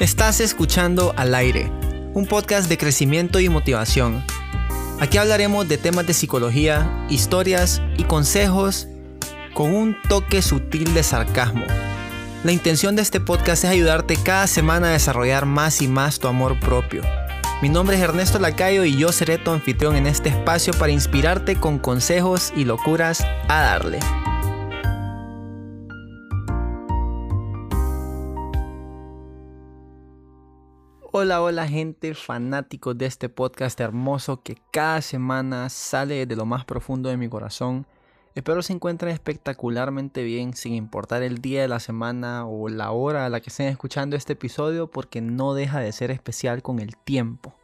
Estás escuchando Al aire, un podcast de crecimiento y motivación. Aquí hablaremos de temas de psicología, historias y consejos con un toque sutil de sarcasmo. La intención de este podcast es ayudarte cada semana a desarrollar más y más tu amor propio. Mi nombre es Ernesto Lacayo y yo seré tu anfitrión en este espacio para inspirarte con consejos y locuras a darle. Hola, hola gente fanáticos de este podcast hermoso que cada semana sale de lo más profundo de mi corazón. Espero se encuentren espectacularmente bien sin importar el día de la semana o la hora a la que estén escuchando este episodio porque no deja de ser especial con el tiempo.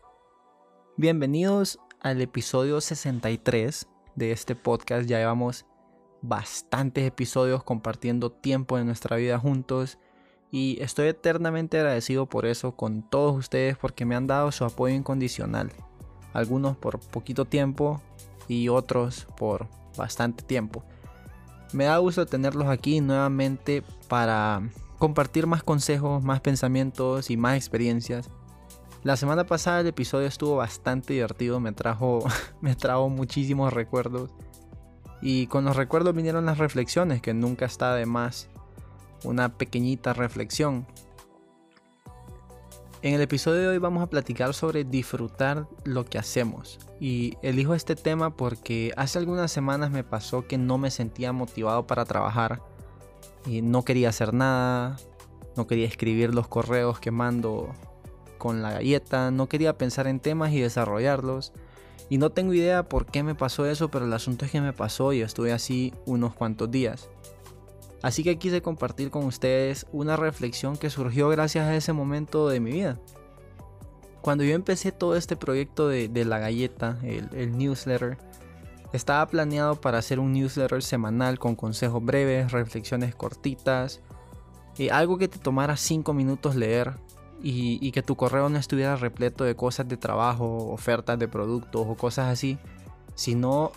Bienvenidos al episodio 63 de este podcast. Ya llevamos bastantes episodios compartiendo tiempo de nuestra vida juntos y estoy eternamente agradecido por eso con todos ustedes porque me han dado su apoyo incondicional. Algunos por poquito tiempo y otros por bastante tiempo. Me da gusto tenerlos aquí nuevamente para compartir más consejos, más pensamientos y más experiencias. La semana pasada el episodio estuvo bastante divertido, me trajo, me trajo muchísimos recuerdos. Y con los recuerdos vinieron las reflexiones, que nunca está de más una pequeñita reflexión. En el episodio de hoy vamos a platicar sobre disfrutar lo que hacemos. Y elijo este tema porque hace algunas semanas me pasó que no me sentía motivado para trabajar. Y no quería hacer nada, no quería escribir los correos que mando con la galleta, no quería pensar en temas y desarrollarlos. Y no tengo idea por qué me pasó eso, pero el asunto es que me pasó y estuve así unos cuantos días. Así que quise compartir con ustedes una reflexión que surgió gracias a ese momento de mi vida. Cuando yo empecé todo este proyecto de, la galleta, el, newsletter, estaba planeado para hacer un newsletter semanal con consejos breves, reflexiones cortitas, algo que te tomara 5 minutos leer y, y, que tu correo no estuviera repleto de cosas de trabajo, ofertas de productos o cosas así, sino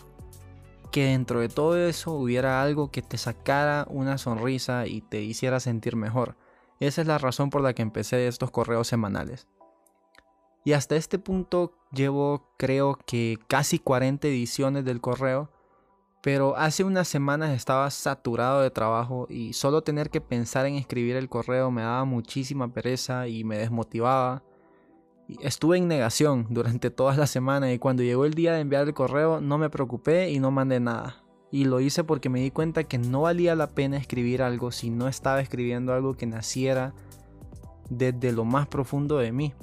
que dentro de todo eso hubiera algo que te sacara una sonrisa y te hiciera sentir mejor. Esa es la razón por la que empecé estos correos semanales. Y hasta este punto llevo creo que casi 40 ediciones del correo, pero hace unas semanas estaba saturado de trabajo y solo tener que pensar en escribir el correo me daba muchísima pereza y me desmotivaba. Estuve en negación durante toda la semana y cuando llegó el día de enviar el correo no me preocupé y no mandé nada. Y lo hice porque me di cuenta que no valía la pena escribir algo si no estaba escribiendo algo que naciera desde lo más profundo de mí.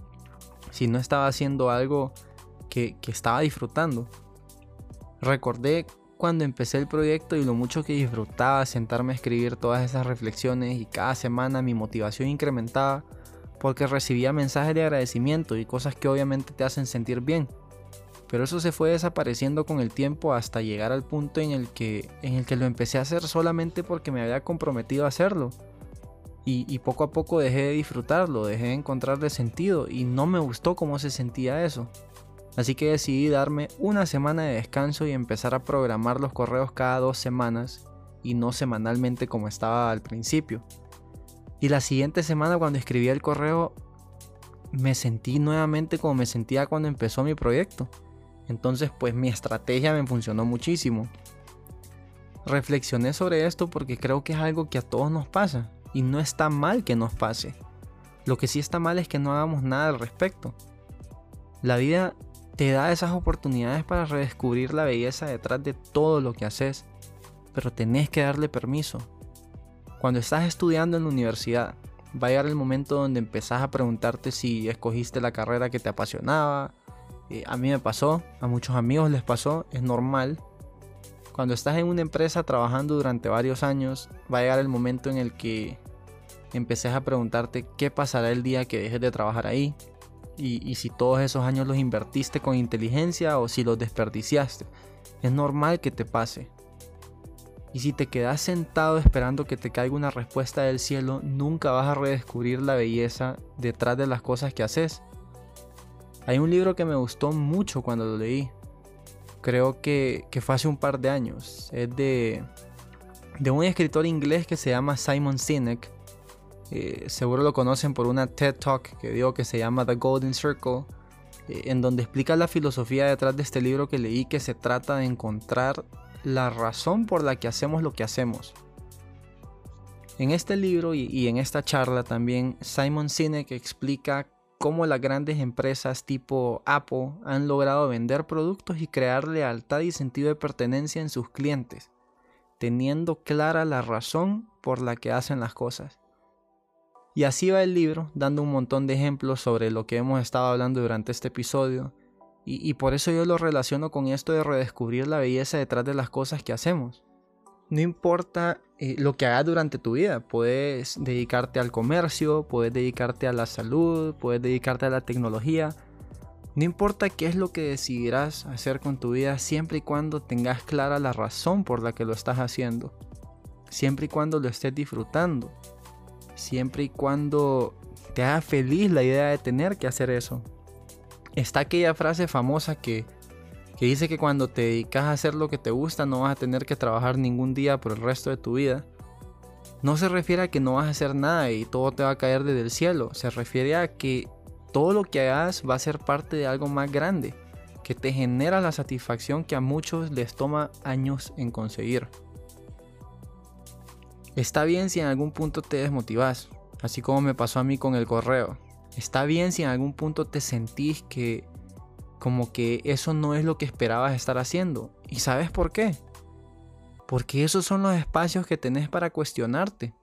Si no estaba haciendo algo que, que estaba disfrutando. Recordé cuando empecé el proyecto y lo mucho que disfrutaba sentarme a escribir todas esas reflexiones y cada semana mi motivación incrementaba porque recibía mensajes de agradecimiento y cosas que obviamente te hacen sentir bien. Pero eso se fue desapareciendo con el tiempo hasta llegar al punto en el que, en el que lo empecé a hacer solamente porque me había comprometido a hacerlo. Y, y poco a poco dejé de disfrutarlo, dejé de encontrarle sentido y no me gustó cómo se sentía eso. Así que decidí darme una semana de descanso y empezar a programar los correos cada dos semanas y no semanalmente como estaba al principio. Y la siguiente semana cuando escribí el correo me sentí nuevamente como me sentía cuando empezó mi proyecto. Entonces pues mi estrategia me funcionó muchísimo. Reflexioné sobre esto porque creo que es algo que a todos nos pasa. Y no está mal que nos pase. Lo que sí está mal es que no hagamos nada al respecto. La vida te da esas oportunidades para redescubrir la belleza detrás de todo lo que haces. Pero tenés que darle permiso. Cuando estás estudiando en la universidad, va a llegar el momento donde empezás a preguntarte si escogiste la carrera que te apasionaba. Eh, a mí me pasó, a muchos amigos les pasó, es normal. Cuando estás en una empresa trabajando durante varios años, va a llegar el momento en el que empeces a preguntarte qué pasará el día que dejes de trabajar ahí. Y si todos esos años los invertiste con inteligencia o si los desperdiciaste. Es normal que te pase. Y si te quedas sentado esperando que te caiga una respuesta del cielo, nunca vas a redescubrir la belleza detrás de las cosas que haces. Hay un libro que me gustó mucho cuando lo leí. Creo que, fue hace un par de años. Es de, de un escritor inglés que se llama Simon Sinek. Eh, seguro lo conocen por una TED Talk que dio que se llama The Golden Circle, eh, en donde explica la filosofía detrás de este libro que leí que se trata de encontrar la razón por la que hacemos lo que hacemos. En este libro y, en esta charla también Simon Sinek explica cómo las grandes empresas tipo Apple han logrado vender productos y crear lealtad y sentido de pertenencia en sus clientes, teniendo clara la razón por la que hacen las cosas. Y así va el libro, dando un montón de ejemplos sobre lo que hemos estado hablando durante este episodio, y, por eso yo lo relaciono con esto de redescubrir la belleza detrás de las cosas que hacemos. No importa eh, lo que hagas durante tu vida, puedes dedicarte al comercio, puedes dedicarte a la salud, puedes dedicarte a la tecnología. No importa qué es lo que decidirás hacer con tu vida, siempre y cuando tengas clara la razón por la que lo estás haciendo. Siempre y cuando lo estés disfrutando. Siempre y cuando te haga feliz la idea de tener que hacer eso. Está aquella frase famosa que que dice que cuando te dedicas a hacer lo que te gusta no vas a tener que trabajar ningún día por el resto de tu vida. No se refiere a que no vas a hacer nada y todo te va a caer desde el cielo, se refiere a que todo lo que hagas va a ser parte de algo más grande, que te genera la satisfacción que a muchos les toma años en conseguir. Está bien si en algún punto te desmotivas, así como me pasó a mí con el correo. Está bien si en algún punto te sentís que como que eso no es lo que esperabas estar haciendo. ¿Y sabes por qué? Porque esos son los espacios que tenés para cuestionarte.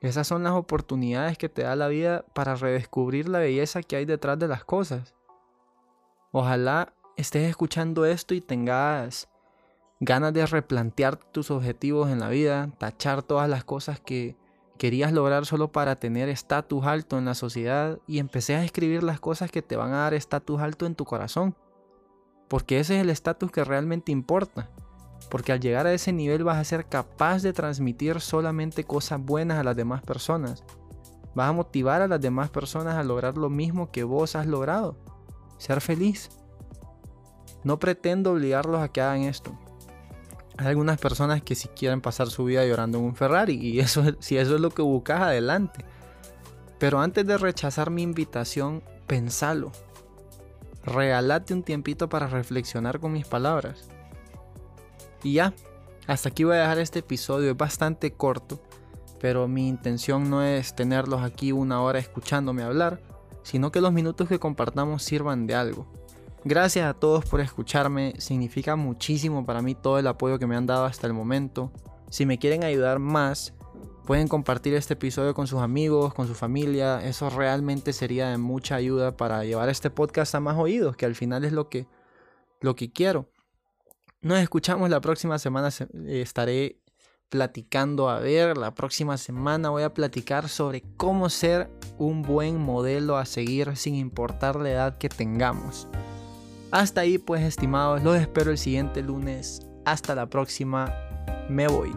Esas son las oportunidades que te da la vida para redescubrir la belleza que hay detrás de las cosas. Ojalá estés escuchando esto y tengas ganas de replantear tus objetivos en la vida, tachar todas las cosas que querías lograr solo para tener estatus alto en la sociedad y empecé a escribir las cosas que te van a dar estatus alto en tu corazón. Porque ese es el estatus que realmente importa. Porque al llegar a ese nivel vas a ser capaz de transmitir solamente cosas buenas a las demás personas. Vas a motivar a las demás personas a lograr lo mismo que vos has logrado. Ser feliz. No pretendo obligarlos a que hagan esto. Hay algunas personas que si quieren pasar su vida llorando en un Ferrari y eso, si eso es lo que buscas, adelante. Pero antes de rechazar mi invitación, pensalo. Regalate un tiempito para reflexionar con mis palabras. Y ya, hasta aquí voy a dejar este episodio, es bastante corto, pero mi intención no es tenerlos aquí una hora escuchándome hablar, sino que los minutos que compartamos sirvan de algo. Gracias a todos por escucharme, significa muchísimo para mí todo el apoyo que me han dado hasta el momento. Si me quieren ayudar más, pueden compartir este episodio con sus amigos, con su familia, eso realmente sería de mucha ayuda para llevar este podcast a más oídos, que al final es lo que, lo que quiero. Nos escuchamos la próxima semana, estaré platicando, a ver, la próxima semana voy a platicar sobre cómo ser un buen modelo a seguir sin importar la edad que tengamos. Hasta ahí pues estimados, los espero el siguiente lunes. Hasta la próxima, me voy.